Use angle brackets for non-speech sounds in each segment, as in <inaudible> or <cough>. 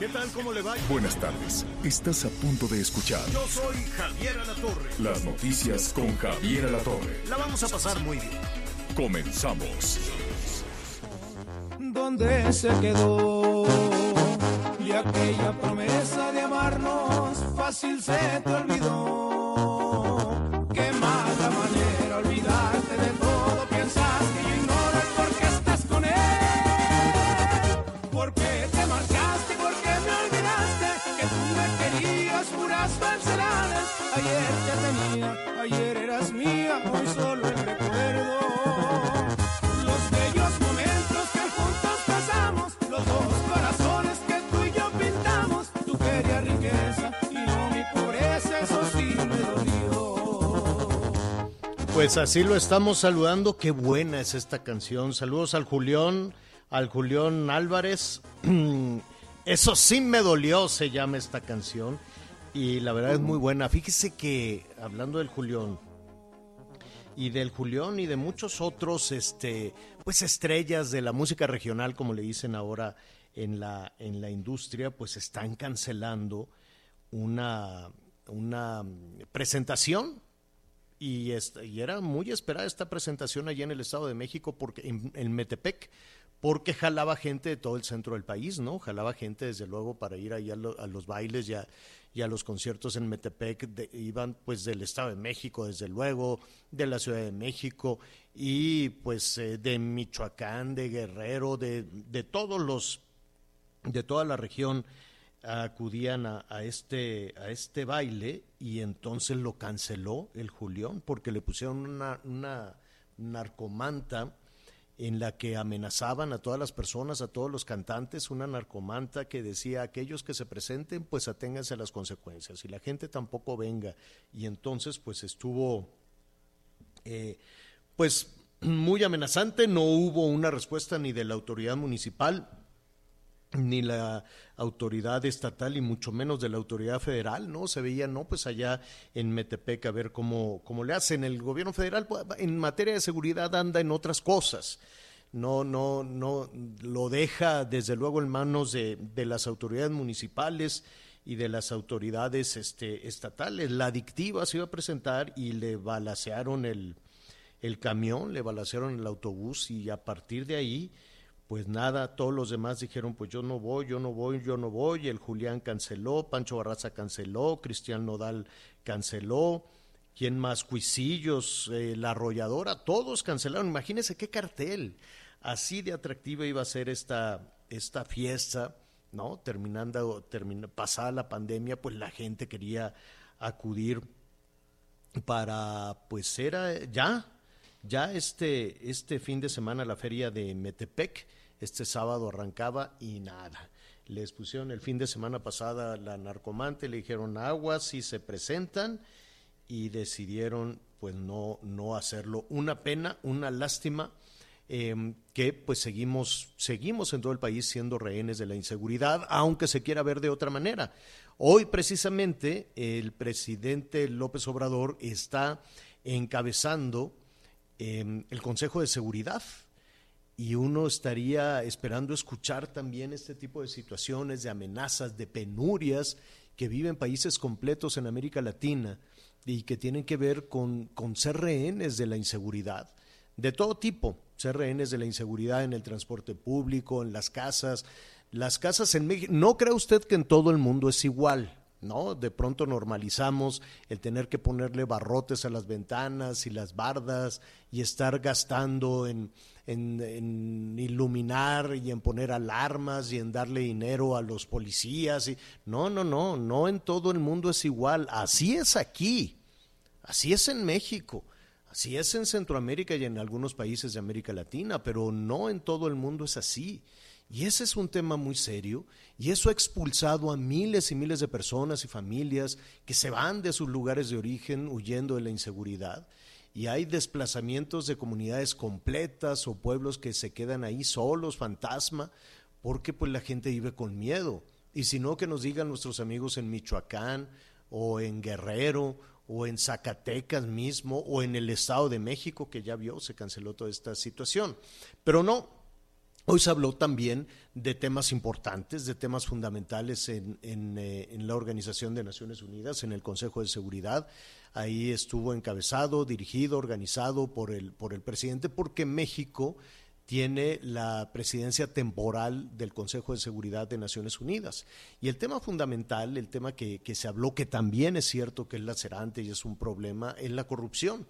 ¿Qué tal? ¿Cómo le va? Buenas tardes. Estás a punto de escuchar Yo soy Javier Alatorre. las noticias con Javier Alatorre. La vamos a pasar muy bien. Comenzamos. ¿Dónde se quedó? Y aquella promesa de amarnos fácil se te olvidó. Pues así lo estamos saludando. Qué buena es esta canción. Saludos al Julián, al Julián Álvarez. <clears throat> Eso sí me dolió, se llama esta canción. Y la verdad es muy buena. Fíjese que, hablando del Julián, y del Julián y de muchos otros, este, pues estrellas de la música regional, como le dicen ahora en la, en la industria, pues están cancelando una, una presentación y, esta- y era muy esperada esta presentación allá en el Estado de México, porque en, en Metepec, porque jalaba gente de todo el centro del país, ¿no? Jalaba gente, desde luego, para ir ahí a, lo- a los bailes y a, y a los conciertos en Metepec. de- iban, pues, del Estado de México, desde luego, de la Ciudad de México y, pues, eh, de Michoacán, de Guerrero, de, de todos los de toda la región acudían a, a este a este baile y entonces lo canceló el Julián porque le pusieron una, una narcomanta en la que amenazaban a todas las personas, a todos los cantantes, una narcomanta que decía aquellos que se presenten, pues aténganse a las consecuencias y la gente tampoco venga. Y entonces pues estuvo eh, pues muy amenazante, no hubo una respuesta ni de la autoridad municipal, ni la autoridad estatal y mucho menos de la autoridad federal, ¿no? Se veía, no, pues allá en Metepec a ver cómo, cómo le hacen. El gobierno federal pues, en materia de seguridad anda en otras cosas. No, no, no, lo deja desde luego en manos de, de las autoridades municipales y de las autoridades este, estatales. La adictiva se iba a presentar y le balacearon el, el camión, le balacearon el autobús y a partir de ahí pues nada, todos los demás dijeron, pues yo no voy, yo no voy, yo no voy, el Julián canceló, Pancho Barraza canceló, Cristian Nodal canceló, ¿quién más? Cuisillos, eh, La Arrolladora, todos cancelaron, imagínense qué cartel, así de atractiva iba a ser esta, esta fiesta, ¿no? Terminando, termina, pasada la pandemia, pues la gente quería acudir para, pues era ya, ya este, este fin de semana la feria de Metepec, este sábado arrancaba y nada. Les pusieron el fin de semana pasada la narcomante, le dijeron aguas si se presentan y decidieron pues no, no hacerlo. Una pena, una lástima eh, que pues seguimos, seguimos en todo el país siendo rehenes de la inseguridad, aunque se quiera ver de otra manera. Hoy precisamente el presidente López Obrador está encabezando eh, el Consejo de Seguridad y uno estaría esperando escuchar también este tipo de situaciones, de amenazas, de penurias que viven países completos en América Latina y que tienen que ver con, con ser rehenes de la inseguridad, de todo tipo, ser rehenes de la inseguridad en el transporte público, en las casas. Las casas en México, no crea usted que en todo el mundo es igual, ¿no? De pronto normalizamos el tener que ponerle barrotes a las ventanas y las bardas y estar gastando en, en, iluminar y en poner alarmas y en darle dinero a los policías. Y... No, no, no, no en todo el mundo es igual. Así es aquí, así es en México. Así es en Centroamérica y en algunos países de América Latina, pero no en todo el mundo es así. Y ese es un tema muy serio y eso ha expulsado a miles y miles de personas y familias que se van de sus lugares de origen huyendo de la inseguridad y hay desplazamientos de comunidades completas o pueblos que se quedan ahí solos, fantasma, porque pues la gente vive con miedo. Y si no, que nos digan nuestros amigos en Michoacán o en Guerrero o en Zacatecas mismo o en el Estado de México, que ya vio, se canceló toda esta situación. Pero no, Hoy se habló también de temas importantes, de temas fundamentales en, eh, en, la Organización de Naciones Unidas, en el Consejo de Seguridad. Ahí estuvo encabezado, dirigido, organizado por el, por el presidente, porque México tiene la presidencia temporal del Consejo de Seguridad de Naciones Unidas. Y el tema fundamental, el tema que, que se habló, que también es cierto que es lacerante y es un problema, es la corrupción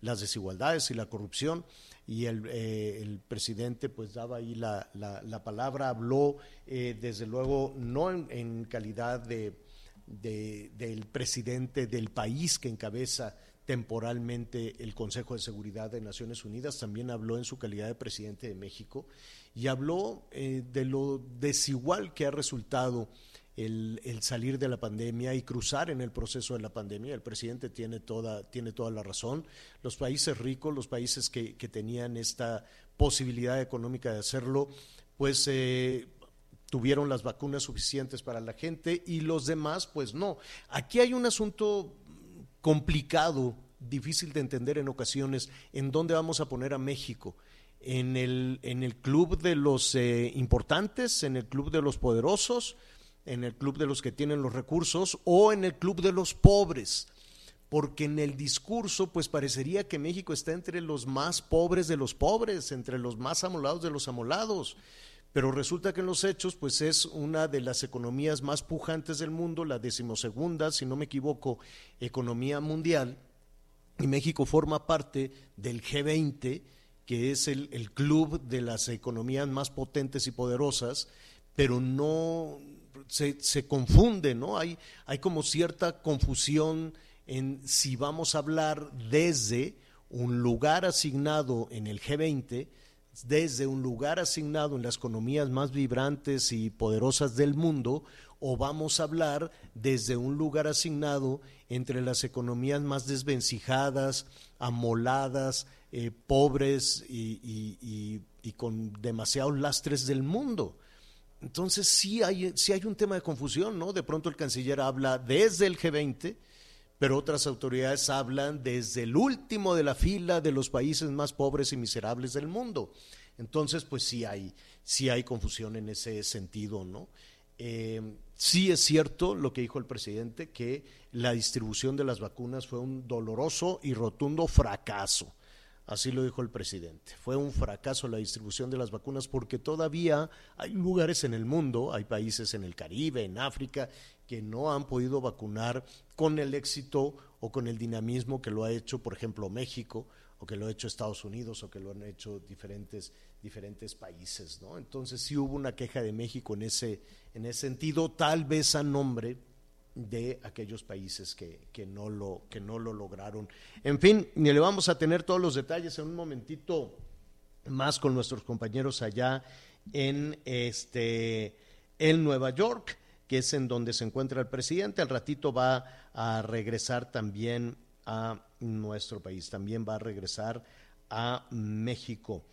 las desigualdades y la corrupción y el, eh, el presidente pues daba ahí la, la, palabra, habló eh, desde luego no en, calidad de, del presidente del país que encabeza temporalmente el Consejo de Seguridad de Naciones Unidas, también habló en su calidad de presidente de México y habló eh, de lo desigual que ha resultado el, salir de la pandemia y cruzar en el proceso de la pandemia. El presidente tiene toda, tiene toda la razón. Los países ricos, los países que, tenían esta posibilidad económica de hacerlo, pues eh, tuvieron las vacunas suficientes para la gente y los demás, pues no. Aquí hay un asunto complicado, difícil de entender en ocasiones, en dónde vamos a poner a México. En el, en el club de los eh, importantes, en el club de los poderosos, en el club de los que tienen los recursos o en el club de los pobres, porque en el discurso pues parecería que México está entre los más pobres de los pobres, entre los más amolados de los amolados, pero resulta que en los hechos pues es una de las economías más pujantes del mundo, la decimosegunda, si no me equivoco, economía mundial, y México forma parte del G20, que es el, el club de las economías más potentes y poderosas, pero no, se, confunde, ¿no? Hay, hay como cierta confusión en si vamos a hablar desde un lugar asignado en el G20, desde un lugar asignado en las economías más vibrantes y poderosas del mundo, o vamos a hablar desde un lugar asignado entre las economías más desvencijadas, amoladas, eh, pobres y, y con demasiados lastres del mundo. Entonces sí hay, sí hay un tema de confusión, ¿no? De pronto el canciller habla desde el G20, pero otras autoridades hablan desde el último de la fila de los países más pobres y miserables del mundo. Entonces, pues sí hay, sí hay confusión en ese sentido, ¿no? Eh, sí es cierto lo que dijo el presidente, que la distribución de las vacunas fue un doloroso y rotundo fracaso. Así lo dijo el presidente. Fue un fracaso la distribución de las vacunas porque todavía hay lugares en el mundo, hay países en el Caribe, en África, que no han podido vacunar con el éxito o con el dinamismo que lo ha hecho, por ejemplo, México, o que lo ha hecho Estados Unidos, o que lo han hecho diferentes, diferentes países. ¿no? Entonces sí hubo una queja de México en ese, en ese sentido, tal vez a nombre de aquellos países que, que, no lo, que no lo lograron. En fin, ni le vamos a tener todos los detalles en un momentito más con nuestros compañeros allá en, este, en Nueva York, que es en donde se encuentra el presidente. Al ratito va a regresar también a nuestro país, también va a regresar a México.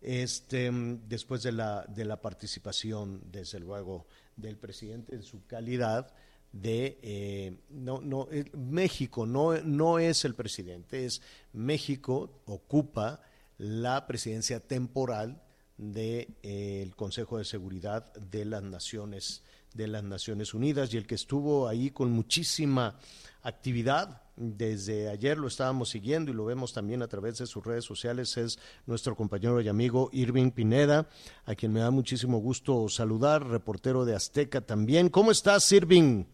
Este, después de la, de la participación, desde luego, del presidente en su calidad de eh, no no México no no es el presidente es México ocupa la presidencia temporal del eh, Consejo de Seguridad de las Naciones de las Naciones Unidas y el que estuvo ahí con muchísima actividad desde ayer lo estábamos siguiendo y lo vemos también a través de sus redes sociales es nuestro compañero y amigo Irving Pineda, a quien me da muchísimo gusto saludar, reportero de Azteca también. ¿Cómo estás, Irving?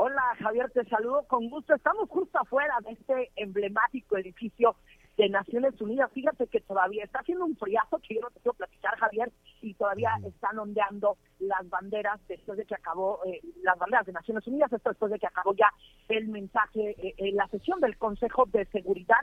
Hola Javier, te saludo con gusto. Estamos justo afuera de este emblemático edificio de Naciones Unidas. Fíjate que todavía está haciendo un friazo que yo no te quiero platicar, Javier, y todavía están ondeando las banderas después de que acabó, eh, las banderas de Naciones Unidas, esto después de que acabó ya el mensaje eh, en la sesión del Consejo de Seguridad.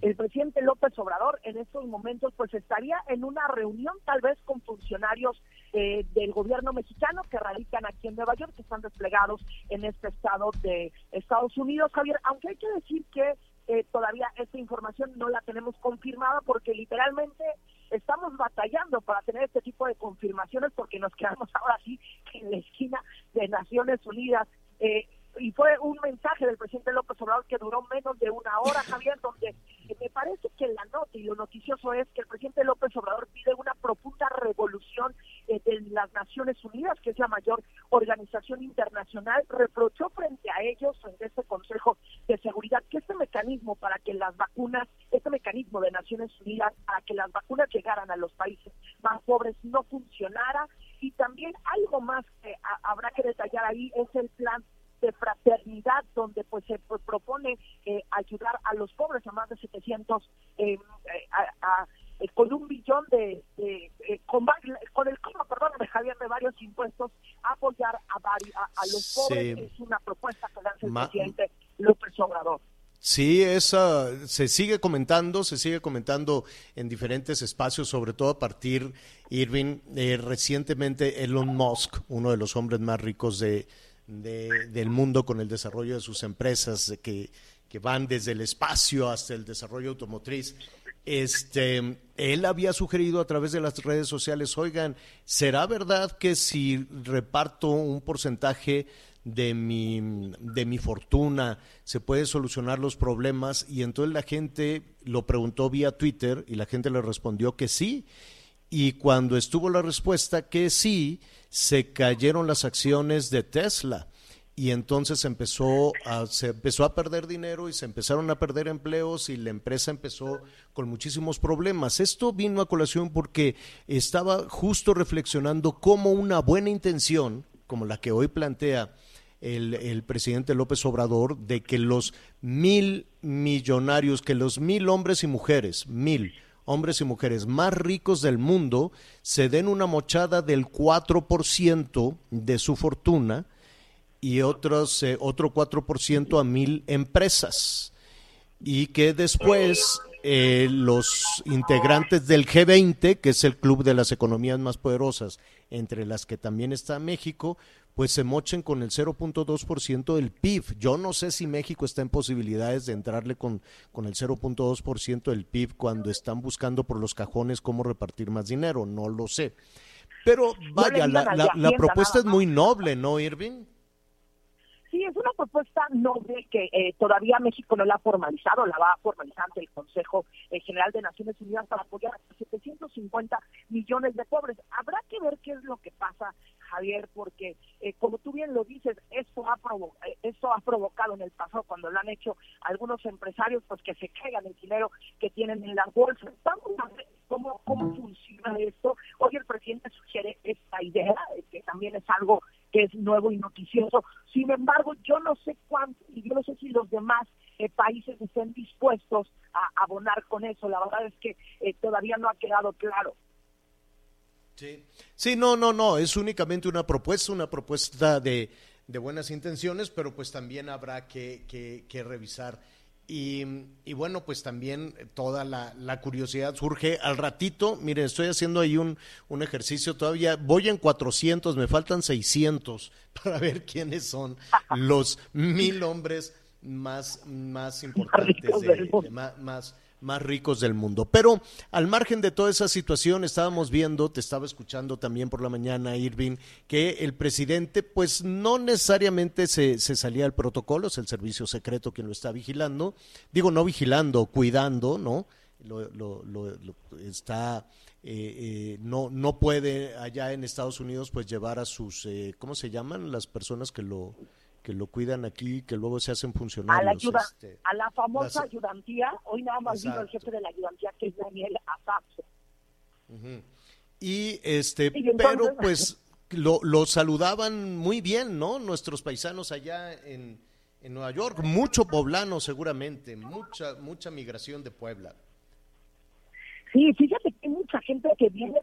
El presidente López Obrador en estos momentos pues estaría en una reunión tal vez con funcionarios eh, del gobierno mexicano que radican aquí en Nueva York, que están desplegados en este estado de Estados Unidos, Javier, aunque hay que decir que eh, todavía esta información no la tenemos confirmada porque literalmente estamos batallando para tener este tipo de confirmaciones porque nos quedamos ahora sí en la esquina de Naciones Unidas. Eh, y fue un mensaje del presidente López Obrador que duró menos de una hora, <laughs> Javier, donde eh, me parece que la nota y lo noticioso es que el presidente López Obrador pide una profunda revolución eh, de las Naciones Unidas, que es la mayor organización internacional, reprochó frente a ellos, frente a este Consejo de Seguridad, que este mecanismo para que las vacunas, este mecanismo de Naciones Unidas para que las vacunas llegaran a los países más pobres no funcionara. Y también algo más que habrá que detallar ahí es el plan de fraternidad donde pues se propone eh, ayudar a los pobres a más de 700 eh, eh, a, con un billón de, con, el coma perdón de Javier de varios impuestos apoyar a, a, los pobres. Es una propuesta que lanza el presidente López Obrador. Sí, esa se sigue comentando, se sigue comentando en diferentes espacios, sobre todo a partir, Irving, recientemente Elon Musk, uno de los hombres más ricos de, del mundo con el desarrollo de sus empresas que, que van desde el espacio hasta el desarrollo automotriz. Este, él había sugerido a través de las redes sociales, oigan, ¿será verdad que si reparto un porcentaje de mi, de mi fortuna se puede solucionar los problemas? Y entonces la gente lo preguntó vía Twitter y la gente le respondió que sí. Y cuando estuvo la respuesta que sí, se cayeron las acciones de Tesla y entonces empezó a, se empezó a perder dinero y se empezaron a perder empleos y la empresa empezó con muchísimos problemas. Esto vino a colación porque estaba justo reflexionando cómo una buena intención, como la que hoy plantea el, el, presidente López Obrador, de que los mil millonarios, que los mil hombres y mujeres, mil, hombres y mujeres más ricos del mundo se den una mochada del 4% de su fortuna y otros, eh, otro 4% a mil empresas. Y que después eh, los integrantes del G20, que es el club de las economías más poderosas, entre las que también está México, pues se mochen con el 0.2% del PIB. Yo no sé si México está en posibilidades de entrarle con, con el 0.2% del PIB cuando están buscando por los cajones cómo repartir más dinero, no lo sé. Pero vaya, la, la propuesta es muy noble, ¿no, Irving? Sí, es una propuesta noble que eh, todavía México no la ha formalizado, la va a formalizar ante el Consejo eh, General de Naciones Unidas para apoyar a 750 millones de pobres. Habrá que ver qué es lo que pasa, Javier, porque eh, como tú bien lo dices, esto ha, esto ha provocado en el pasado, cuando lo han hecho algunos empresarios, pues que se caigan el dinero que tienen en las bolsas. Vamos a ver cómo, cómo funciona esto. Hoy el presidente sugiere esta idea, que también es algo que es nuevo y noticioso. Sin embargo, yo no sé cuánto, y yo no sé si los demás eh, países estén dispuestos a abonar con eso. La verdad es que eh, todavía no ha quedado claro. Sí. sí, no, no, no, es únicamente una propuesta, una propuesta de, de buenas intenciones, pero pues también habrá que, que, que revisar y, bueno, pues también toda la, curiosidad surge al ratito. Miren, estoy haciendo ahí un, un, ejercicio todavía. Voy en 400, me faltan 600 <laughs> para ver quiénes son los mil hombres más, más importantes, de, más, más ricos del mundo. Pero al margen de toda esa situación, estábamos viendo, te estaba escuchando también por la mañana, Irving, que el presidente, pues no necesariamente se, se salía del protocolo, es el servicio secreto quien lo está vigilando, digo, no vigilando, cuidando, ¿no? Lo, lo, lo, está eh, eh, no no puede allá en Estados Unidos pues llevar a sus eh, cómo se llaman las personas que lo que lo cuidan aquí, que luego se hacen funcionarios. A la, este, a la famosa ayudantía, hoy nada más vino el jefe de la ayudantía, que es Daniel Azaz. Y este, pero pues <laughs> lo, lo, saludaban muy bien, ¿no? Nuestros paisanos allá en, en Nueva York, mucho poblano seguramente, mucha, mucha migración de Puebla. Sí, fíjate que hay mucha gente que viene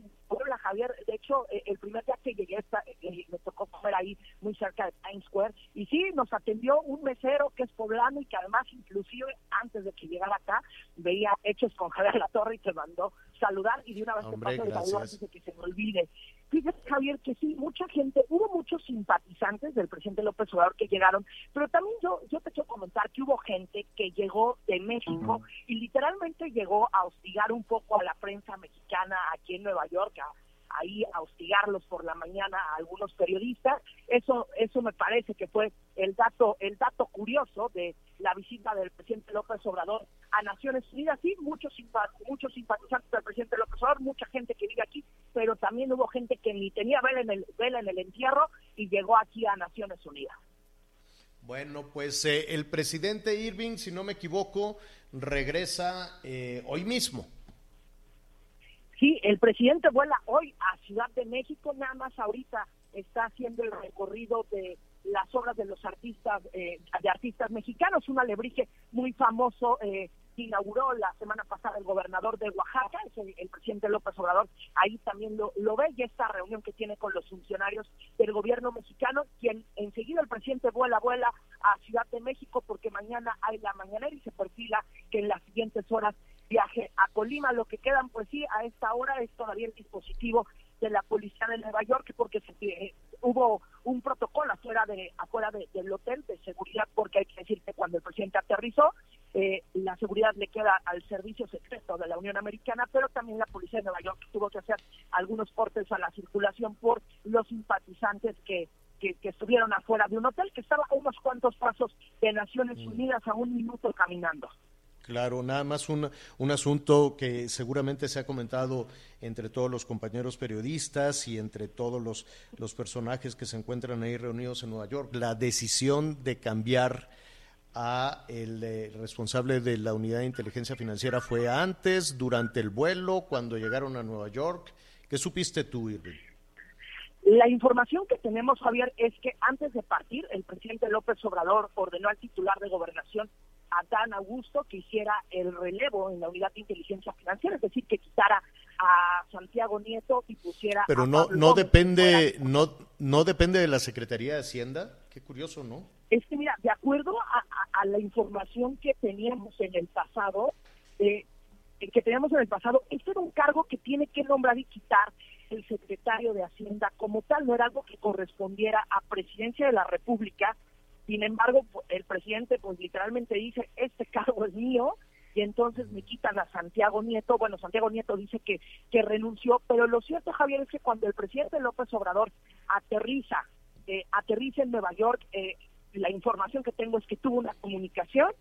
Javier. De hecho, eh, el primer día que llegué, esta, eh, me tocó comer ahí muy cerca de Times Square. Y sí, nos atendió un mesero que es poblano y que además inclusive antes de que llegara acá veía hechos con Javier La Torre y te mandó saludar y de una vez Hombre, te paso el saludo antes de que se me olvide. Fíjate, Javier, que sí, mucha gente, hubo muchos simpatizantes del presidente López Obrador que llegaron, pero también yo, yo te quiero comentar que hubo gente que llegó de México y literalmente llegó a hostigar un poco a la prensa mexicana aquí en Nueva York, a, ahí a hostigarlos por la mañana a algunos periodistas. Eso, eso me parece que fue el dato, el dato curioso de la visita del presidente López Obrador a Naciones Unidas. Sí, muchos, muchos simpatizantes del presidente López Obrador, mucha gente que vive aquí, pero también hubo gente que ni tenía vela en el, vela en el entierro y llegó aquí a Naciones Unidas. Bueno, pues eh, el presidente Irving, si no me equivoco, regresa eh, hoy mismo. Sí, el presidente vuela hoy a Ciudad de México, nada más ahorita está haciendo el recorrido de las obras de los artistas, eh, de artistas mexicanos, un alebrije muy famoso eh, inauguró la semana pasada el gobernador de Oaxaca, es el, el presidente López Obrador, ahí también lo, lo ve, y esta reunión que tiene con los funcionarios del gobierno mexicano, quien enseguida el presidente vuela, vuela a Ciudad de México, porque mañana hay la mañanera y se perfila que en las siguientes horas viaje a Colima. Lo que quedan, pues sí, a esta hora es todavía el dispositivo de la policía de Nueva York, porque se, eh, hubo un protocolo afuera de afuera de- del hotel de seguridad, porque hay que decir que cuando el presidente aterrizó, eh, la seguridad le queda al servicio secreto de la Unión Americana, pero también la policía de Nueva York tuvo que hacer algunos cortes a la circulación por los simpatizantes que que, que estuvieron afuera de un hotel que estaba a unos cuantos pasos de Naciones Unidas a un minuto caminando. Claro, nada más un, un asunto que seguramente se ha comentado entre todos los compañeros periodistas y entre todos los, los personajes que se encuentran ahí reunidos en Nueva York, la decisión de cambiar a el eh, responsable de la unidad de inteligencia financiera fue antes, durante el vuelo, cuando llegaron a Nueva York. ¿Qué supiste tú, Irving? La información que tenemos, Javier, es que antes de partir, el presidente López Obrador ordenó al titular de gobernación, Adán Augusto, que hiciera el relevo en la unidad de inteligencia financiera, es decir, que quitara a Santiago Nieto y pusiera Pero a no, Pablo no Gómez, depende, fuera- no, no depende de la Secretaría de Hacienda. Qué curioso, ¿no? Es que mira, de acuerdo a, a- a la información que teníamos en el pasado, eh, que teníamos en el pasado, este era un cargo que tiene que nombrar y quitar el secretario de Hacienda como tal, no era algo que correspondiera a Presidencia de la República. Sin embargo, el presidente pues literalmente dice, este cargo es mío, y entonces me quitan a Santiago Nieto. Bueno, Santiago Nieto dice que, que renunció, pero lo cierto, Javier, es que cuando el presidente López Obrador aterriza, eh, aterriza en Nueva York, eh, la información que tengo es que tuvo una comunicación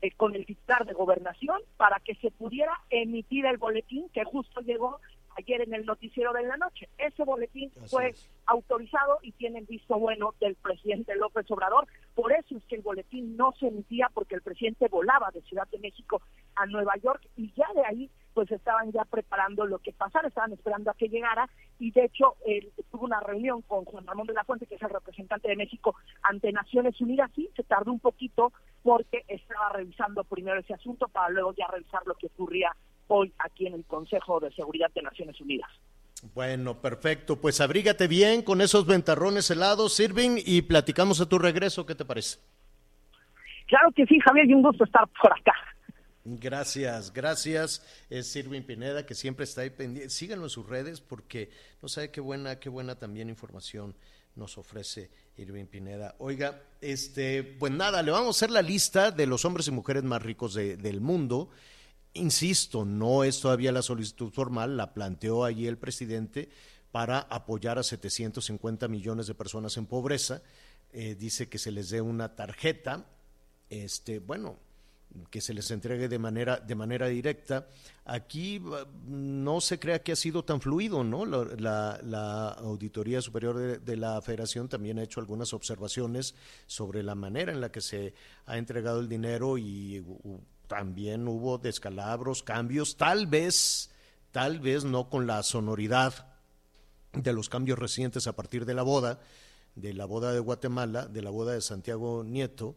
eh, con el titular de gobernación para que se pudiera emitir el boletín que justo llegó ayer en el noticiero de la noche. Ese boletín Así fue es. autorizado y tiene el visto bueno del presidente López Obrador. Por eso es que el boletín no se emitía porque el presidente volaba de Ciudad de México a Nueva York y ya de ahí pues estaban ya preparando lo que pasara, estaban esperando a que llegara y de hecho tuvo una reunión con Juan Ramón de la Fuente, que es el representante de México ante Naciones Unidas, sí, se tardó un poquito porque estaba revisando primero ese asunto para luego ya revisar lo que ocurría hoy aquí en el Consejo de Seguridad de Naciones Unidas. Bueno, perfecto. Pues abrígate bien con esos ventarrones helados, sirven y platicamos a tu regreso. ¿Qué te parece? Claro que sí, Javier, y un gusto estar por acá. Gracias, gracias. Es Sirvin Pineda que siempre está ahí pendiente. Síganlo en sus redes porque no sabe qué buena, qué buena también información nos ofrece Irving Pineda. Oiga, este, pues nada, le vamos a hacer la lista de los hombres y mujeres más ricos de- del mundo. Insisto, no es todavía la solicitud formal, la planteó allí el presidente para apoyar a 750 millones de personas en pobreza. Eh, dice que se les dé una tarjeta, este, bueno, que se les entregue de manera, de manera directa. Aquí uh, no se crea que ha sido tan fluido, ¿no? La, Auditoría Superior de, la Federación también ha hecho algunas observaciones sobre la manera en la que se ha entregado el dinero y también hubo descalabros, cambios, tal vez, tal vez no con la sonoridad de los cambios recientes a partir de la boda, de la boda de Guatemala, de la boda de Santiago Nieto,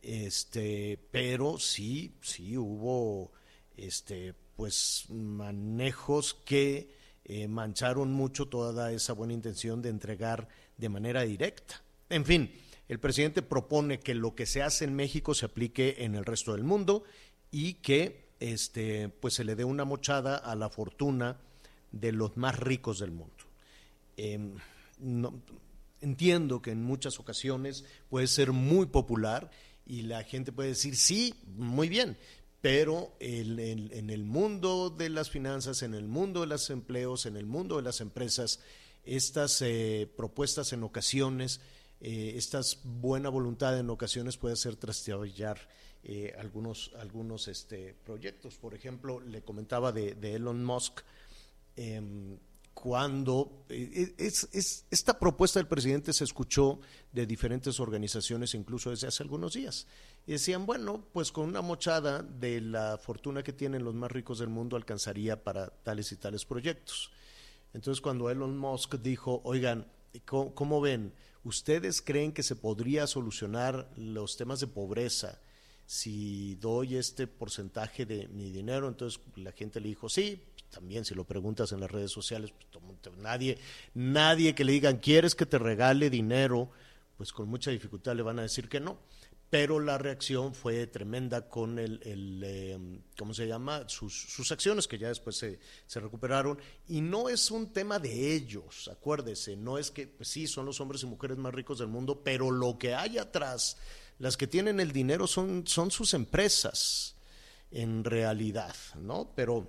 este, pero sí, sí hubo este, pues manejos que eh, mancharon mucho toda esa buena intención de entregar de manera directa. En fin, el presidente propone que lo que se hace en México se aplique en el resto del mundo y que este, pues se le dé una mochada a la fortuna de los más ricos del mundo. Em, entiendo que en muchas ocasiones puede ser muy popular y la gente puede decir, sí, muy bien, pero en el mundo de las finanzas, en el mundo de los empleos, en el mundo de las empresas, estas eh, propuestas en ocasiones, eh, esta buena voluntad en ocasiones puede hacer trastear eh, algunos, algunos este, proyectos. Por ejemplo, le comentaba de, Elon Musk, em, cuando eh, es, esta propuesta del presidente se escuchó de diferentes organizaciones incluso desde hace algunos días. Y decían, bueno, pues con una mochada de la fortuna que tienen los más ricos del mundo alcanzaría para tales y tales proyectos. Entonces cuando Elon Musk dijo, oigan, ¿cómo, ven? ¿Ustedes creen que se podría solucionar los temas de pobreza si doy este porcentaje de mi dinero? Entonces la gente le dijo, sí, también si lo preguntas en las redes sociales, pues, nadie, nadie que le digan, ¿quieres que te regale dinero? Pues con mucha dificultad le van a decir que no. Pero la reacción fue tremenda con el, em, ¿cómo se llama? Sus, acciones que ya después se, se, recuperaron. Y no es un tema de ellos, acuérdese, no es que, pues sí, son los hombres y mujeres más ricos del mundo, pero lo que hay atrás, las que tienen el dinero son, son sus empresas, en realidad, ¿no? Pero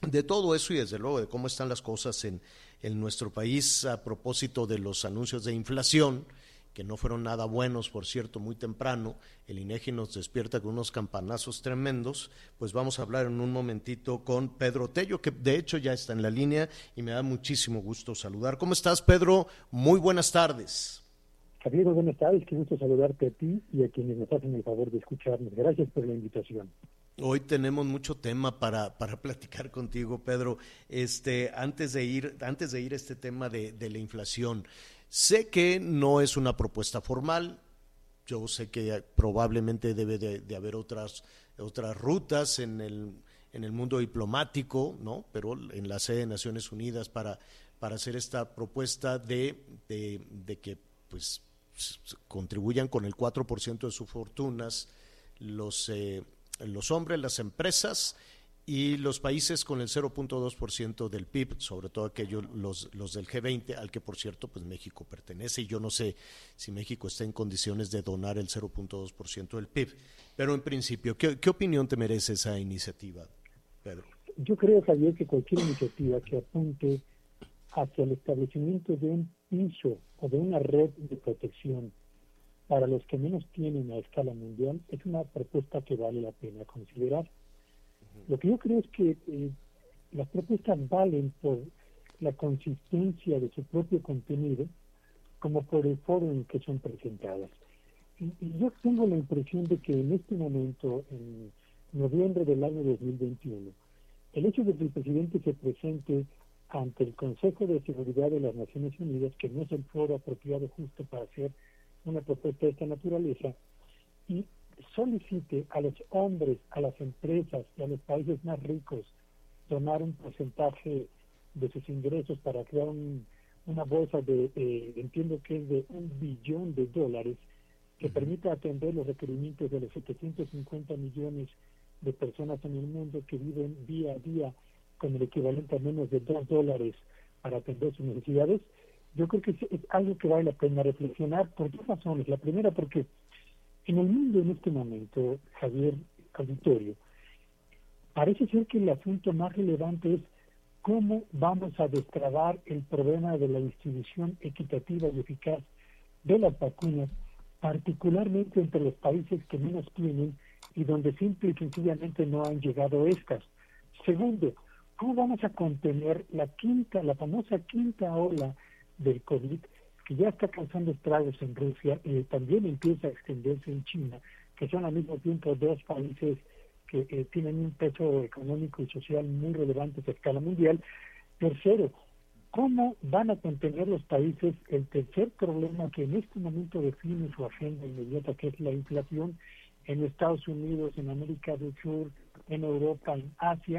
de todo eso y desde luego de cómo están las cosas en, nuestro país a propósito de los anuncios de inflación, que no fueron nada buenos, por cierto, muy temprano, el INEGI nos despierta con unos campanazos tremendos, pues vamos a hablar en un momentito con Pedro Tello, que de hecho ya está en la línea y me da muchísimo gusto saludar. ¿Cómo estás, Pedro? Muy buenas tardes. Javier, buenas tardes, qué gusto saludarte a ti y a quienes nos hacen el favor de escucharnos. Gracias por la invitación. Hoy tenemos mucho tema para, para platicar contigo, Pedro. Este, antes de ir, antes de ir a este tema de, de la inflación, sé que no es una propuesta formal. Yo sé que probablemente debe de, haber otras, otras rutas en el, en el mundo diplomático, ¿no? Pero en la sede de Naciones Unidas para, para hacer esta propuesta de, de, de que pues contribuyan con el 4% de sus fortunas los eh, los hombres, las empresas y los países con el 0.2% del PIB, sobre todo aquellos los, los del G20, al que por cierto pues México pertenece y yo no sé si México está en condiciones de donar el 0.2% del PIB, pero en principio, ¿qué, ¿qué opinión te merece esa iniciativa, Pedro? Yo creo, Javier, que cualquier iniciativa que apunte hacia el establecimiento de un piso o de una red de protección para los que menos tienen a escala mundial es una propuesta que vale la pena considerar. Lo que yo creo es que eh, las propuestas valen por la consistencia de su propio contenido como por el foro en que son presentadas. Y, yo tengo la impresión de que en este momento, en noviembre del año 2021, el hecho de que el presidente se presente ante el Consejo de Seguridad de las Naciones Unidas, que no es el foro apropiado justo para hacer una propuesta de esta naturaleza y solicite a los hombres, a las empresas y a los países más ricos donar un porcentaje de sus ingresos para crear una bolsa de, eh, entiendo que es de un billón de dólares, que permita atender los requerimientos de los 750 millones de personas en el mundo que viven día a día con el equivalente a menos de dos dólares para atender sus necesidades, yo creo que es, algo que vale la pena reflexionar por dos razones. La primera, porque en el mundo en este momento, Javier Auditorio, parece ser que el asunto más relevante es cómo vamos a destrabar el problema de la distribución equitativa y eficaz de las vacunas, particularmente entre los países que menos tienen y donde simple y sencillamente no han llegado estas. Segundo, ¿cómo vamos a contener la quinta, la famosa quinta ola del COVID, que ya está causando estragos en Rusia y también empieza a extenderse en China, que son al mismo tiempo dos países que eh, tienen un peso económico y social muy relevante a escala mundial. Tercero, ¿cómo van a contener los países el tercer problema que en este momento define su agenda inmediata, que es la inflación en Estados Unidos, en América del Sur, en Europa, en Asia?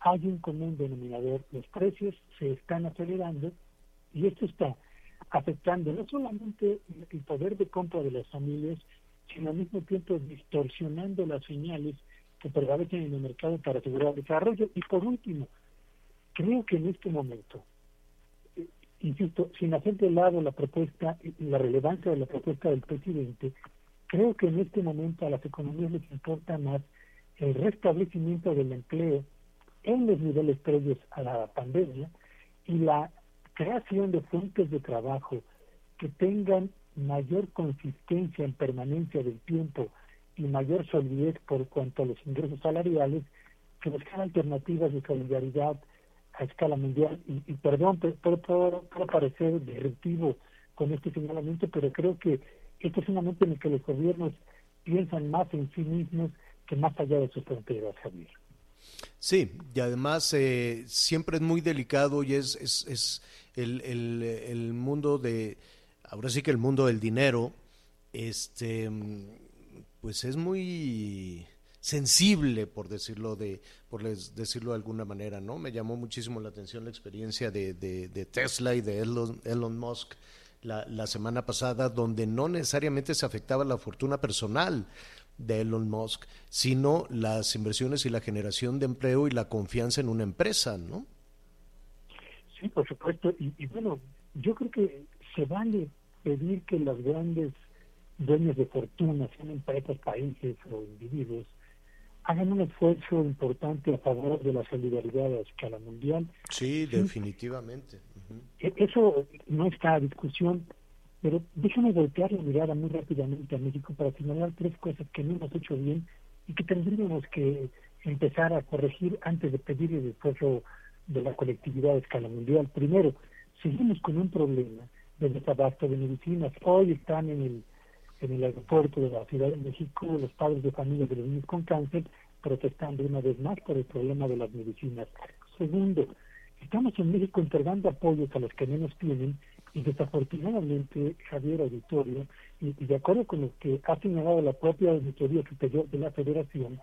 Hay un común denominador. Los precios se están acelerando y esto está afectando no solamente el poder de compra de las familias, sino al mismo tiempo distorsionando las señales que prevalecen en el mercado para asegurar el desarrollo. Y por último, creo que en este momento, eh, insisto, sin hacer de lado la propuesta, la relevancia de la propuesta del presidente, creo que en este momento a las economías les importa más el restablecimiento del empleo en los niveles previos a la pandemia y la creación de fuentes de trabajo que tengan mayor consistencia en permanencia del tiempo y mayor solidez por cuanto a los ingresos salariales que buscar alternativas de solidaridad a escala mundial. Y, perdón, puedo, parecer disruptivo con este señalamiento, pero creo que este es un momento en el que los gobiernos piensan más en sí mismos que más allá de sus fronteras, Javier. Sí, y además eh, siempre es muy delicado y es, es, es el, el, el, mundo de, ahora sí que el mundo del dinero, este, pues es muy sensible, por decirlo de, por decirlo de alguna manera, ¿no? Me llamó muchísimo la atención la experiencia de, de, Tesla y de Elon, Elon Musk la, la semana pasada, donde no necesariamente se afectaba la fortuna personal, de Elon Musk, sino las inversiones y la generación de empleo y la confianza en una empresa, ¿no? Sí, por supuesto. Y, bueno, yo creo que se vale pedir que los grandes dueños de fortuna, sean empresas, países o individuos, hagan un esfuerzo importante a favor de la solidaridad a escala mundial. Sí, definitivamente. E, eso no está a discusión. Pero déjame voltear la mirada muy rápidamente a México para señalar tres cosas que no hemos hecho bien y que tendríamos que empezar a corregir antes de pedir el esfuerzo de la colectividad a escala mundial. Primero, seguimos con un problema de desabasto de medicinas. Hoy están en el, en el aeropuerto de la Ciudad de México los padres de familia de los niños con cáncer protestando una vez más por el problema de las medicinas. Segundo, estamos en México entregando apoyos a los que menos tienen y desafortunadamente, Javier Auditorio, y, de acuerdo con lo que ha señalado la propia Auditoría Superior de la Federación,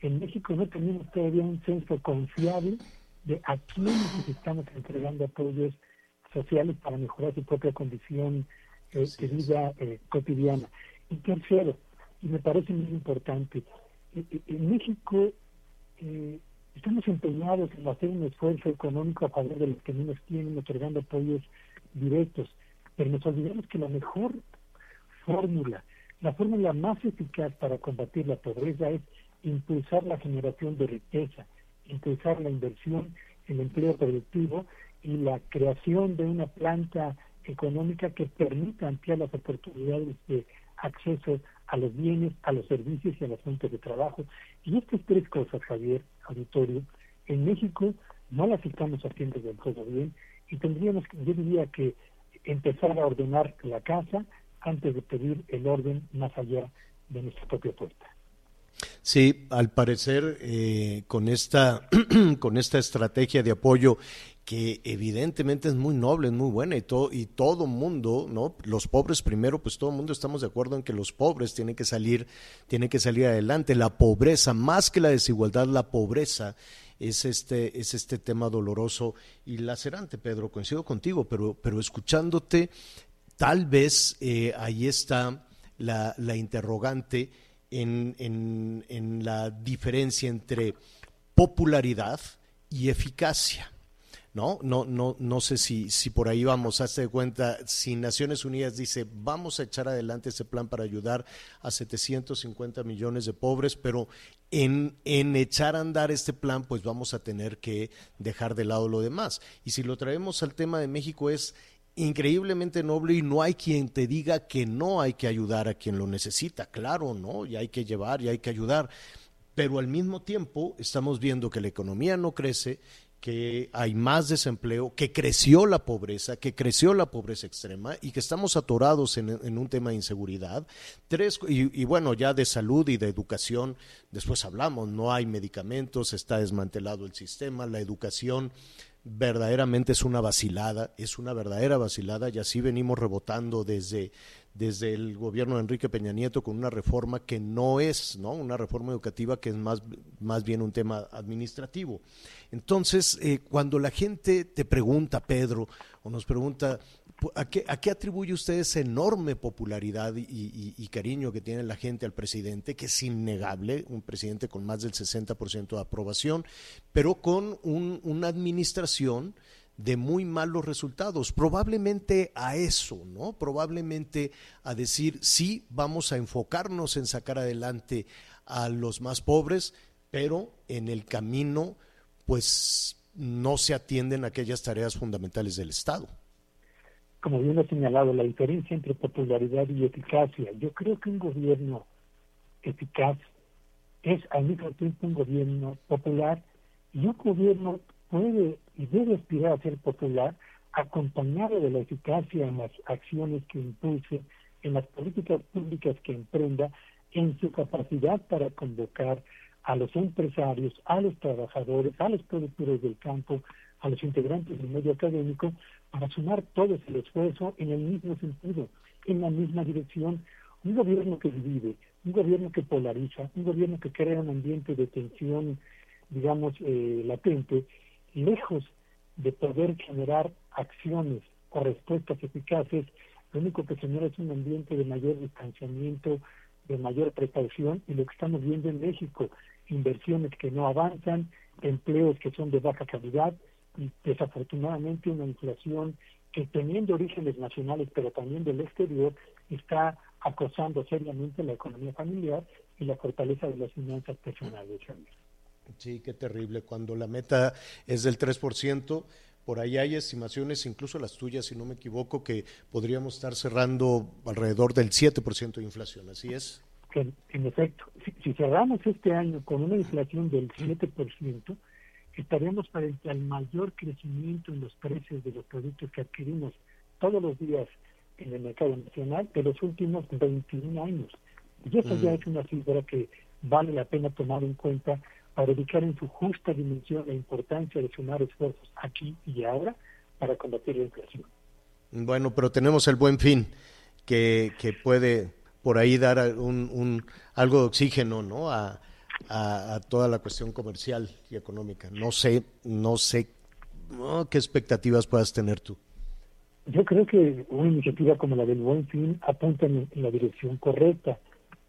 en México no tenemos todavía un censo confiable de a quiénes estamos entregando apoyos sociales para mejorar su propia condición eh, de vida eh, cotidiana. Y tercero, y me parece muy importante, en México eh, estamos empeñados en hacer un esfuerzo económico a favor de los que menos tienen, otorgando apoyos directos, pero nos olvidamos que la mejor fórmula, la fórmula más eficaz para combatir la pobreza es impulsar la generación de riqueza, impulsar la inversión, el empleo productivo y la creación de una planta económica que permita ampliar las oportunidades de acceso a los bienes, a los servicios y a las fuentes de trabajo. Y estas tres cosas, Javier, auditorio, en México no las estamos haciendo del todo bien y tendríamos, yo diría que empezar a ordenar la casa antes de pedir el orden más allá de nuestra propia puerta. Sí, al parecer eh, con esta <clears throat> con esta estrategia de apoyo que evidentemente es muy noble, es muy buena y todo y todo mundo, ¿no? Los pobres primero, pues todo mundo estamos de acuerdo en que los pobres tienen que salir tienen que salir adelante, la pobreza más que la desigualdad, la pobreza es este, es este tema doloroso y lacerante, Pedro, coincido contigo, pero, pero escuchándote, tal vez eh, ahí está la, interrogante en, en la diferencia entre popularidad y eficacia. ¿No? No, no, no sé si, si por ahí vamos, hazte de cuenta, si Naciones Unidas dice vamos a echar adelante ese plan para ayudar a 750 millones de pobres, pero en, en echar a andar este plan, pues vamos a tener que dejar de lado lo demás. Y si lo traemos al tema de México es increíblemente noble y no hay quien te diga que no hay que ayudar a quien lo necesita, claro, ¿no? Y hay que llevar y hay que ayudar pero al mismo tiempo estamos viendo que la economía no crece, que hay más desempleo, que creció la pobreza, que creció la pobreza extrema y que estamos atorados en, un tema de inseguridad. Tres, y, y, bueno, ya de salud y de educación, después hablamos, no hay medicamentos, está desmantelado el sistema, la educación verdaderamente es una vacilada, es una verdadera vacilada y así venimos rebotando desde, desde el gobierno de Enrique Peña Nieto con una reforma que no es, ¿no? Una reforma educativa que es más, más bien un tema administrativo. Entonces, eh, cuando la gente te pregunta, Pedro, o nos pregunta, ¿a qué, a qué atribuye usted esa enorme popularidad y, cariño que tiene la gente al presidente, que es innegable, un presidente con más del 60% de aprobación, pero con una administración de muy malos resultados. Probablemente a eso, ¿no? Probablemente a decir, sí, vamos a enfocarnos en sacar adelante a los más pobres, pero en el camino, pues no se atienden aquellas tareas fundamentales del Estado. Como bien ha señalado, la diferencia entre popularidad y eficacia. Yo creo que un gobierno eficaz es al mismo tiempo un gobierno popular y un gobierno puede y debe aspirar a ser popular acompañado de la eficacia en las acciones que impulse, en las políticas públicas que emprenda, en su capacidad para convocar a los empresarios, a los trabajadores, a los productores del campo, a los integrantes del medio académico, para sumar todo el esfuerzo en el mismo sentido, en la misma dirección. Un gobierno que divide, un gobierno que polariza, un gobierno que crea un ambiente de tensión, digamos, eh, latente, lejos de poder generar acciones o respuestas eficaces, lo único que genera es un ambiente de mayor distanciamiento, de mayor precaución, y lo que estamos viendo en México, inversiones que no avanzan, empleos que son de baja calidad y desafortunadamente una inflación que teniendo orígenes nacionales pero también del exterior está acosando seriamente la economía familiar y la fortaleza de las finanzas personales. Sí, qué terrible. Cuando la meta es del 3%, por ahí hay estimaciones, incluso las tuyas, si no me equivoco, que podríamos estar cerrando alrededor del 7% de inflación. ¿Así es? En, efecto, si, cerramos este año con una inflación del 7%, estaríamos frente al mayor crecimiento en los precios de los productos que adquirimos todos los días en el mercado nacional de los últimos 21 años. Y esa ya mm. es una cifra que vale la pena tomar en cuenta para ubicar en su justa dimensión la importancia de sumar esfuerzos aquí y ahora para combatir la inflación. Bueno, pero tenemos el buen fin que, que puede por ahí dar un, un algo de oxígeno ¿no? A, a, toda la cuestión comercial y económica. No sé, no sé qué expectativas puedas tener tú. Yo creo que una iniciativa como la del Buen Fin apunta en la dirección correcta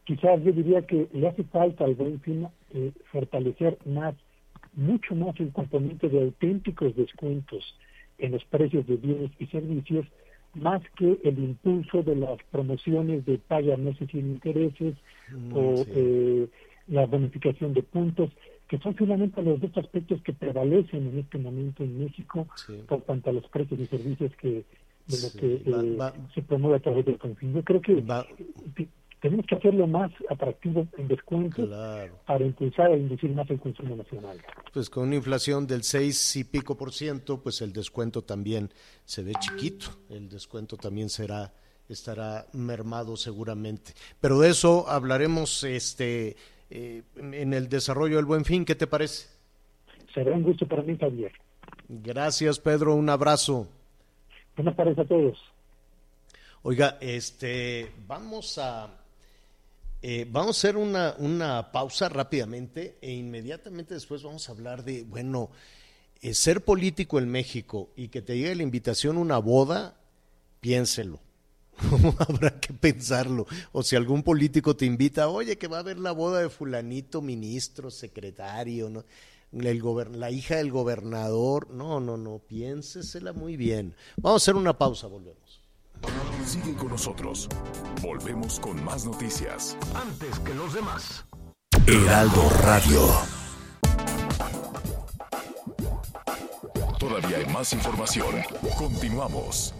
quizás yo diría que le hace falta al buen fin eh, fortalecer más, mucho más el componente de auténticos descuentos en los precios de bienes y servicios, más que el impulso de las promociones de paga meses sin intereses mm, o eh, la bonificación de puntos, que son finalmente los dos aspectos que prevalecen en este momento en México por cuanto a los precios y servicios que de lo que eh, se promueve a través del confín. Yo creo que tenemos que hacerlo más atractivo en descuento para impulsar e inducir más el consumo nacional. Pues con una inflación del 6 y pico por ciento, pues el descuento también se ve chiquito, el descuento también será estará mermado seguramente. Pero de eso hablaremos este eh, en el desarrollo del Buen Fin, ¿qué te parece? Será un gusto para mí, Javier. Gracias, Pedro, un abrazo. Buenas tardes a todos. Oiga, este, vamos a eh, vamos a hacer una, una, pausa rápidamente e inmediatamente después vamos a hablar de, bueno, eh, ser político en México y que te llegue la invitación a una boda, piénselo. <laughs> Habrá que pensarlo. O si algún político te invita, oye, que va a haber la boda de fulanito, ministro, secretario, la hija del gobernador. No, no, no, piénsesela muy bien. Vamos a hacer una pausa, volvemos. Sigue con nosotros. Volvemos con más noticias. Antes que los demás. Heraldo Radio. Todavía hay más información. Continuamos.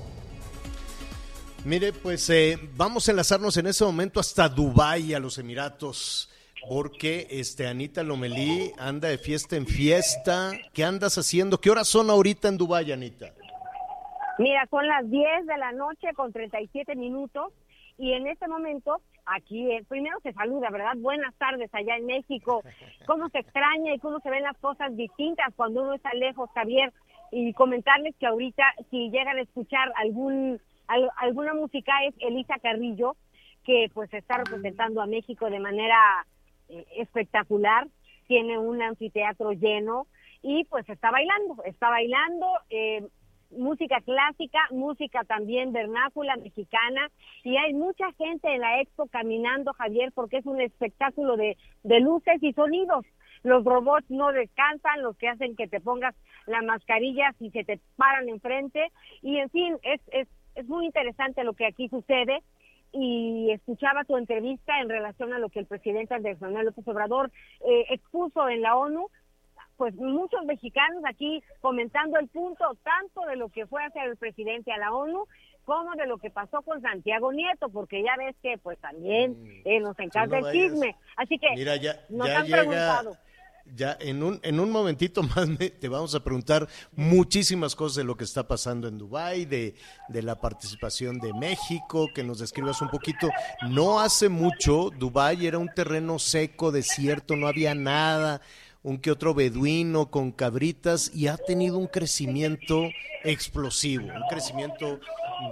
Mire, pues eh, vamos a enlazarnos en ese momento hasta Dubái, a los Emiratos, porque este Anita Lomelí anda de fiesta en fiesta. ¿Qué andas haciendo? ¿Qué horas son ahorita en Dubái, Anita? Mira, son las 10 de la noche con 37 minutos y en este momento aquí eh, primero se saluda, ¿verdad? Buenas tardes allá en México. <laughs> ¿Cómo se extraña y cómo se ven las cosas distintas cuando uno está lejos, Javier? Y comentarles que ahorita si llegan a escuchar algún alguna música es Elisa Carrillo, que pues está representando a México de manera eh, espectacular, tiene un anfiteatro lleno y pues está bailando, está bailando eh, música clásica, música también vernácula mexicana. Y hay mucha gente en la expo caminando, Javier, porque es un espectáculo de, de luces y sonidos. Los robots no descansan, los que hacen que te pongas la mascarilla si se te paran enfrente. Y en fin, es, es es muy interesante lo que aquí sucede. Y escuchaba tu entrevista en relación a lo que el presidente Andrés Manuel López Obrador eh, expuso en la ONU, pues muchos mexicanos aquí comentando el punto tanto de lo que fue hacer el presidente a la ONU como de lo que pasó con Santiago Nieto, porque ya ves que pues también mm. eh, nos encanta el chisme. Así que nos han preguntado ya en un, en un momentito más te vamos a preguntar muchísimas cosas de lo que está pasando en Dubái, de, de la participación de México, que nos describas un poquito. No hace mucho, Dubái era un terreno seco, desierto, no había nada, un que otro beduino con cabritas y ha tenido un crecimiento explosivo, un crecimiento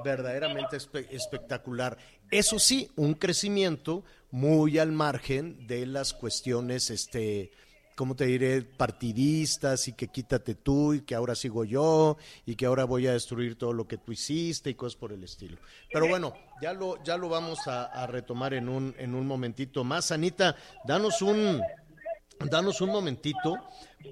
verdaderamente espectacular. Eso sí, un crecimiento muy al margen de las cuestiones este ¿cómo te diré? Partidistas y que quítate tú y que ahora sigo yo y que ahora voy a destruir todo lo que tú hiciste y cosas por el estilo. Pero bueno, ya lo, ya lo vamos a, retomar en un, en un momentito más. Anita, danos un, danos un momentito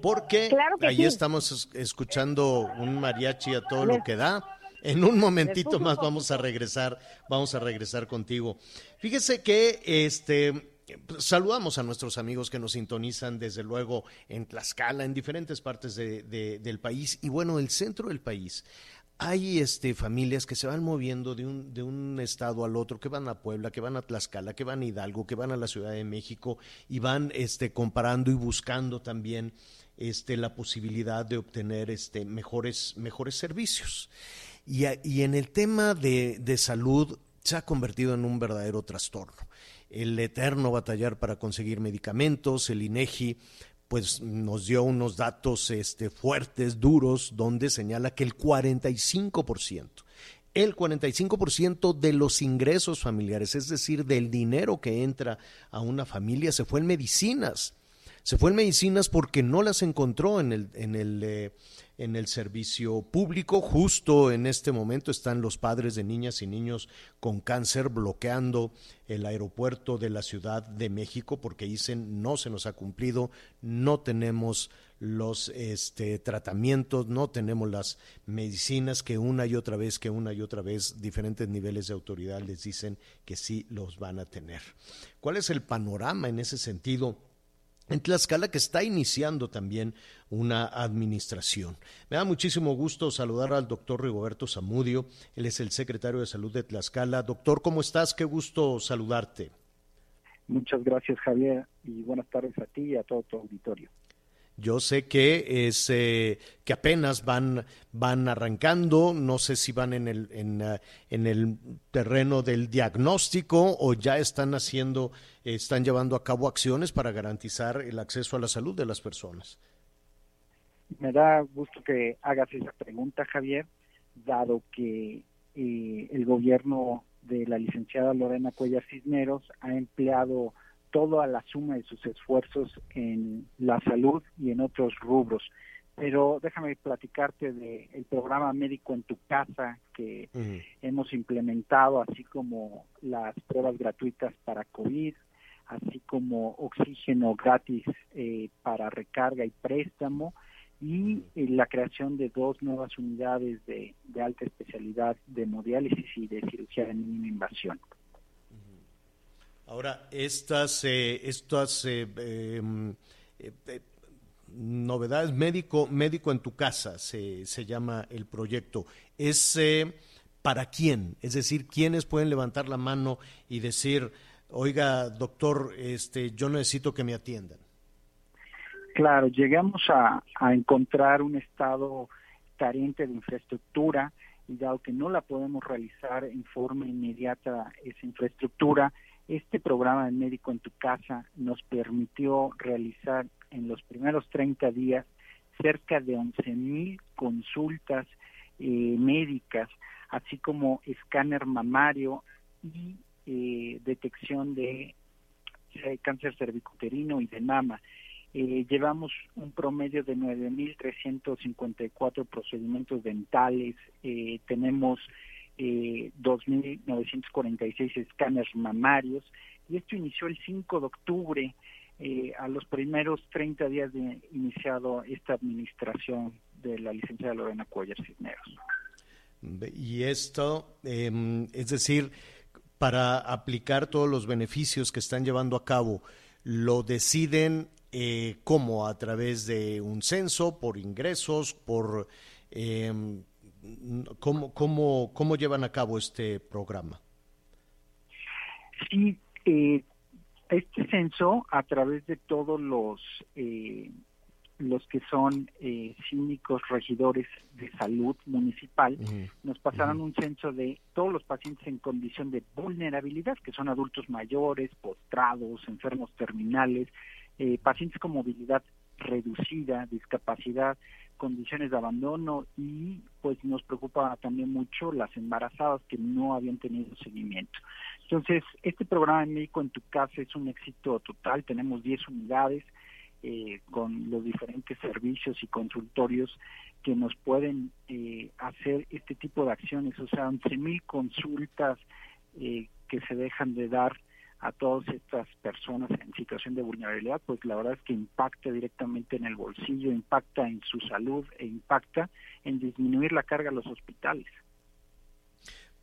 porque ahí estamos escuchando un mariachi a todo lo que da. En un momentito más vamos a regresar, vamos a regresar contigo. Fíjese que este Saludamos a nuestros amigos que nos sintonizan desde luego en Tlaxcala, en diferentes partes del país y bueno, el centro del país. Hay este, familias que se van moviendo de un, de un estado al otro, que van a Puebla, que van a Tlaxcala, que van a Hidalgo, que van a la Ciudad de México y van este, comparando y buscando también este, la posibilidad de obtener este, mejores, servicios. Y, y en el tema de, de salud se ha convertido en un verdadero trastorno el eterno batallar para conseguir medicamentos, el INEGI pues nos dio unos datos este, fuertes, duros, donde señala que el 45%, el 45% de los ingresos familiares, es decir, del dinero que entra a una familia, se fue en medicinas. Se fue en medicinas porque no las encontró en el, eh, en el servicio público. Justo en este momento están los padres de niñas y niños con cáncer bloqueando el aeropuerto de la Ciudad de México porque dicen no se nos ha cumplido, no tenemos los este, tratamientos, no tenemos las medicinas que una y otra vez, que una y otra vez diferentes niveles de autoridad les dicen que sí los van a tener. ¿Cuál es el panorama en ese sentido? En Tlaxcala que está iniciando también una administración. Me da muchísimo gusto saludar al doctor Rigoberto Zamudio, él es el secretario de Salud de Tlaxcala. Doctor, ¿cómo estás? Qué gusto saludarte. Muchas gracias, Javier, y buenas tardes a ti y a todo tu auditorio. Yo sé que es eh, que apenas van van arrancando, no sé si van en el en, eh, en, el terreno del diagnóstico o ya están haciendo están llevando a cabo acciones para garantizar el acceso a la salud de las personas. Me da gusto que hagas esa pregunta, Javier, dado que eh, el gobierno de la licenciada Lorena Cuellar Cisneros ha empleado toda la suma de sus esfuerzos en la salud y en otros rubros. Pero déjame platicarte del el programa Médico en tu casa que hemos implementado, así como las pruebas gratuitas para COVID, así como oxígeno gratis eh, para recarga y préstamo y la creación de dos nuevas unidades de, de alta especialidad de hemodiálisis y de cirugía de mínima invasión. Ahora, estas, eh, estas eh, em, eh, novedades médico, médico en tu casa, se, se llama el proyecto, ¿es para quién? Es decir, ¿quiénes pueden levantar la mano y decir, oiga, doctor, este, yo necesito que me atiendan. Claro, llegamos a, a encontrar un estado carente de infraestructura y dado que no la podemos realizar en forma inmediata esa infraestructura, este programa de médico en tu casa nos permitió realizar en los primeros 30 días cerca de 11 mil consultas eh, médicas, así como escáner mamario y eh, detección de eh, cáncer cervicuterino y de mama. Eh, llevamos un promedio de 9.354 procedimientos dentales, eh, tenemos eh, 2.946 escáneres mamarios y esto inició el 5 de octubre, eh, a los primeros 30 días de iniciado esta administración de la licenciada Lorena Cuellar Cisneros. Y esto, eh, es decir, para aplicar todos los beneficios que están llevando a cabo, lo deciden eh, cómo a través de un censo, por ingresos, por eh, ¿cómo, cómo, cómo llevan a cabo este programa. Sí, eh, este censo a través de todos los eh, los que son eh, síndicos regidores de salud municipal nos pasaron un censo de todos los pacientes en condición de vulnerabilidad que son adultos mayores postrados enfermos terminales eh, pacientes con movilidad reducida discapacidad condiciones de abandono y pues nos preocupa también mucho las embarazadas que no habían tenido seguimiento entonces, este programa de Médico en tu casa es un éxito total. Tenemos 10 unidades eh, con los diferentes servicios y consultorios que nos pueden eh, hacer este tipo de acciones. O sea, 11.000 consultas eh, que se dejan de dar a todas estas personas en situación de vulnerabilidad, pues la verdad es que impacta directamente en el bolsillo, impacta en su salud e impacta en disminuir la carga a los hospitales.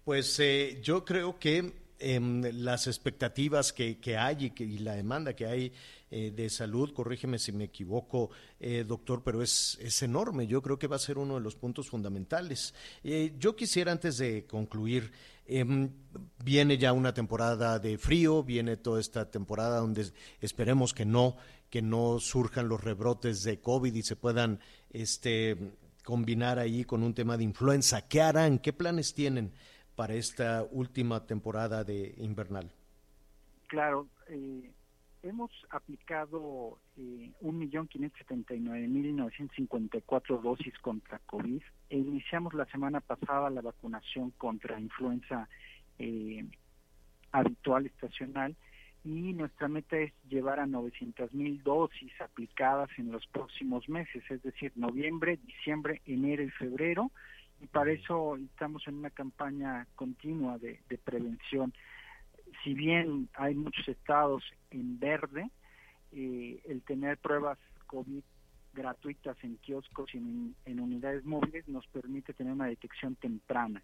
Pues eh, yo creo que em, las expectativas que, que hay y, que, y la demanda que hay eh, de salud, corrígeme si me equivoco, eh, doctor, pero es, es enorme. Yo creo que va a ser uno de los puntos fundamentales. Eh, yo quisiera, antes de concluir, em, viene ya una temporada de frío, viene toda esta temporada donde esperemos que no, que no surjan los rebrotes de COVID y se puedan este, combinar ahí con un tema de influenza. ¿Qué harán? ¿Qué planes tienen? Para esta última temporada de invernal? Claro, eh, hemos aplicado eh, 1.579.954 dosis contra COVID. E iniciamos la semana pasada la vacunación contra influenza eh, habitual estacional. Y nuestra meta es llevar a 900.000 dosis aplicadas en los próximos meses, es decir, noviembre, diciembre, enero y febrero y para eso estamos en una campaña continua de, de, prevención. Si bien hay muchos estados en verde, eh, el tener pruebas COVID gratuitas en kioscos y en, en, unidades móviles nos permite tener una detección temprana.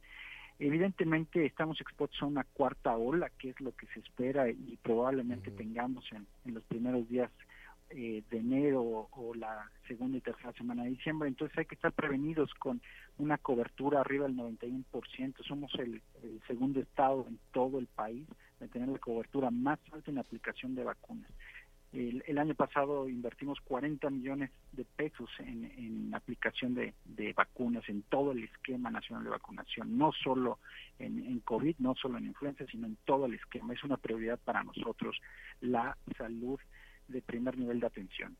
Evidentemente estamos expuestos a una cuarta ola, que es lo que se espera y probablemente uh -huh. tengamos en, en los primeros días eh, de enero o, la segunda y tercera semana de diciembre. Entonces hay que estar prevenidos con una cobertura arriba del 91%. Somos el, el segundo estado en todo el país de tener la cobertura más alta en la aplicación de vacunas. El, el, año pasado invertimos 40 millones de pesos en, en aplicación de, de, vacunas, en todo el esquema nacional de vacunación, no solo en, en, COVID, no solo en influenza, sino en todo el esquema. Es una prioridad para nosotros la salud de primer nivel de atención.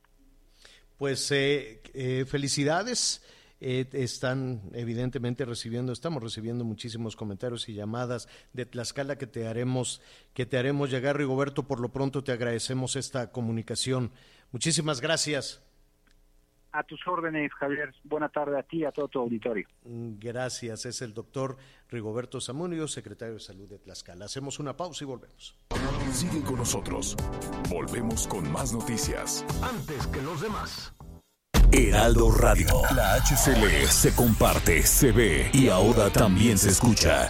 Pues eh, eh, felicidades. Eh, están evidentemente recibiendo, estamos recibiendo muchísimos comentarios y llamadas de Tlaxcala que te haremos, que te haremos llegar, Rigoberto. Por lo pronto te agradecemos esta comunicación. Muchísimas gracias. A tus órdenes, Javier. Buena tarde a ti y a todo tu auditorio. Gracias. Es el doctor Rigoberto Zamunio, secretario de Salud de Tlaxcala. Hacemos una pausa y volvemos. Sigue con nosotros. Volvemos con más noticias. Antes que los demás. Heraldo Radio. La HCL se comparte, se ve y ahora también se escucha.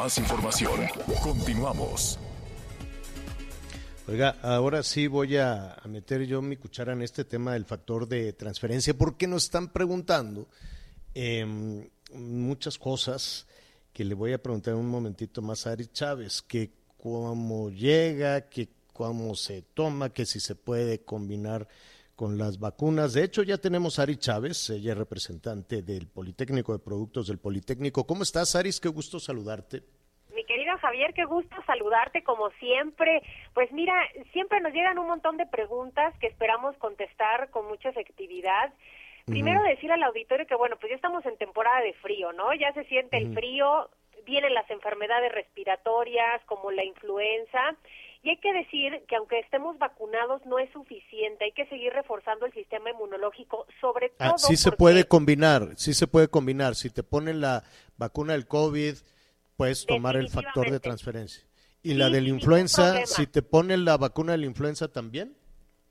Más información. Continuamos. Oiga, ahora sí voy a, meter yo mi cuchara en este tema del factor de transferencia, porque nos están preguntando em, muchas cosas que le voy a preguntar un momentito más a Ari Chávez, que cómo llega, que cómo se toma, que si se puede combinar con las vacunas. De hecho, ya tenemos a Ari Chávez, ella es representante del Politécnico de Productos del Politécnico. ¿Cómo estás, Aris? Qué gusto saludarte. Mi querido Javier, qué gusto saludarte como siempre. Pues mira, siempre nos llegan un montón de preguntas que esperamos contestar con mucha efectividad. Primero decir al auditorio que bueno, pues ya estamos en temporada de frío, ¿no? Ya se siente el frío, vienen las enfermedades respiratorias como la influenza y hay que decir que aunque estemos vacunados no es suficiente, hay que seguir reforzando el sistema inmunológico, sobre todo Ah, sí se porque- puede combinar, sí se puede combinar. Si te ponen la vacuna del COVID, puedes tomar el factor de transferencia. ¿Y la de la influenza, si te ponen la vacuna de la influenza también?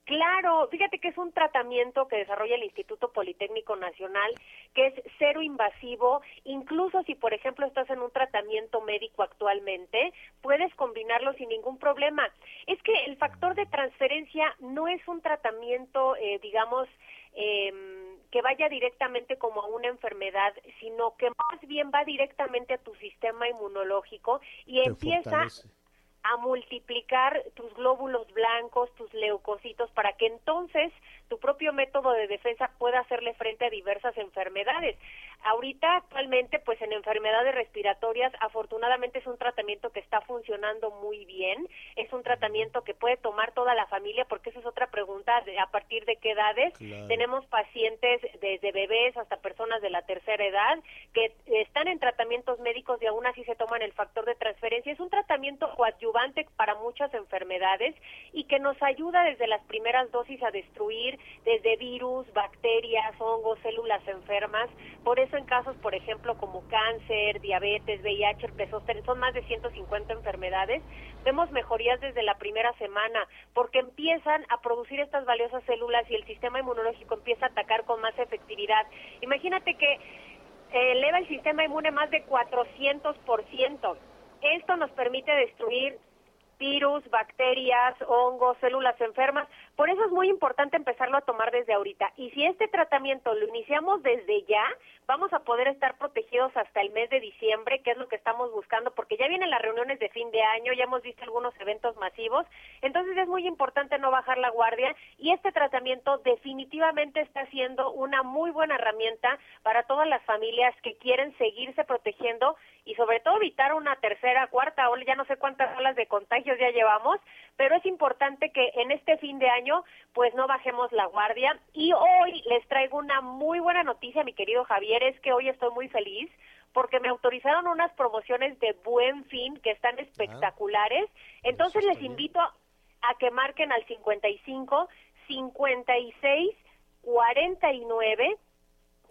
Claro, fíjate que es un tratamiento que desarrolla el Instituto Politécnico Nacional, que es cero invasivo, incluso si por ejemplo estás en un tratamiento médico actualmente, puedes combinarlo sin ningún problema. Es que el factor de transferencia no es un tratamiento, eh, digamos, em, que vaya directamente como a una enfermedad, sino que más bien va directamente a tu sistema inmunológico y Te empieza fortalece. A multiplicar tus glóbulos blancos, tus leucocitos, para que entonces tu propio método de defensa pueda hacerle frente a diversas enfermedades. Ahorita actualmente, pues en enfermedades respiratorias, afortunadamente es un tratamiento que está funcionando muy bien, es un tratamiento que puede tomar toda la familia, porque esa es otra pregunta, de a partir de qué edades. Claro. Tenemos pacientes desde bebés hasta personas de la tercera edad que están en tratamientos médicos y aún así se toman el factor de transferencia. Es un tratamiento coadyuvante para muchas enfermedades y que nos ayuda desde las primeras dosis a destruir desde virus, bacterias, hongos, células enfermas. Por eso en casos, por ejemplo, como cáncer, diabetes, VIH, zóster, son más de 150 enfermedades, vemos mejorías desde la primera semana porque empiezan a producir estas valiosas células y el sistema inmunológico empieza a atacar con más efectividad. Imagínate que eleva el sistema inmune más de 400%. Esto nos permite destruir virus, bacterias, hongos, células enfermas. Por eso es muy importante empezarlo a tomar desde ahorita. Y si este tratamiento lo iniciamos desde ya, vamos a poder estar protegidos hasta el mes de diciembre, que es lo que estamos buscando, porque ya vienen las reuniones de fin de año, ya hemos visto algunos eventos masivos. Entonces es muy importante no bajar la guardia y este tratamiento definitivamente está siendo una muy buena herramienta para todas las familias que quieren seguirse protegiendo y sobre todo evitar una tercera, cuarta ola, ya no sé cuántas olas de contagios ya llevamos, pero es importante que en este fin de año pues no bajemos la guardia. Y hoy les traigo una muy buena noticia, mi querido Javier, es que hoy estoy muy feliz porque me autorizaron unas promociones de buen fin que están espectaculares. Entonces les invito a, a que marquen al 55 56 49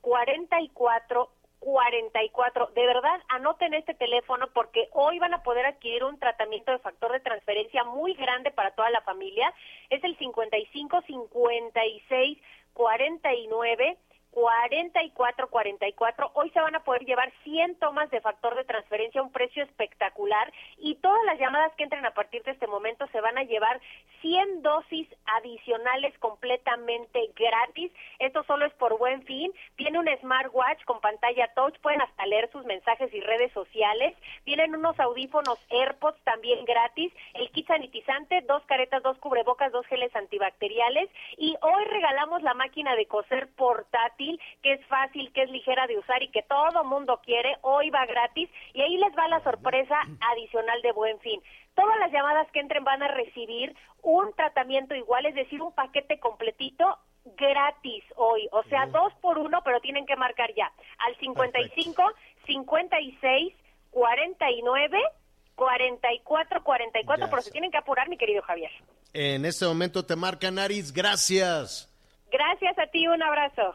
44 44. De verdad, anoten este teléfono porque hoy van a poder adquirir un tratamiento de factor de transferencia muy grande para toda la familia. Es el 55 56 49 44 44. Hoy se van a poder llevar 100 tomas de factor de transferencia a un precio espectacular y todas las llamadas que entren a partir de este momento se van a llevar 100 dosis adicionales completamente gratis. Esto solo es por buen fin. Tiene un smartwatch con pantalla touch, pueden hasta leer sus mensajes y redes sociales. Tienen unos audífonos AirPods también gratis, el kit sanitizante, dos caretas, dos cubrebocas, dos geles antibacteriales y hoy regalamos la máquina de coser portátil que es fácil, que es ligera de usar y que todo mundo quiere. Hoy va gratis y ahí les va la sorpresa adicional de Buen Fin. Todas las llamadas que entren van a recibir un tratamiento igual, es decir, un paquete completito gratis hoy, o sea, dos por uno, pero tienen que marcar ya al 55 56 49 44 44, Ya pero se tienen que apurar, mi querido Javier. En este momento te marca Naris, gracias. Gracias a ti, un abrazo.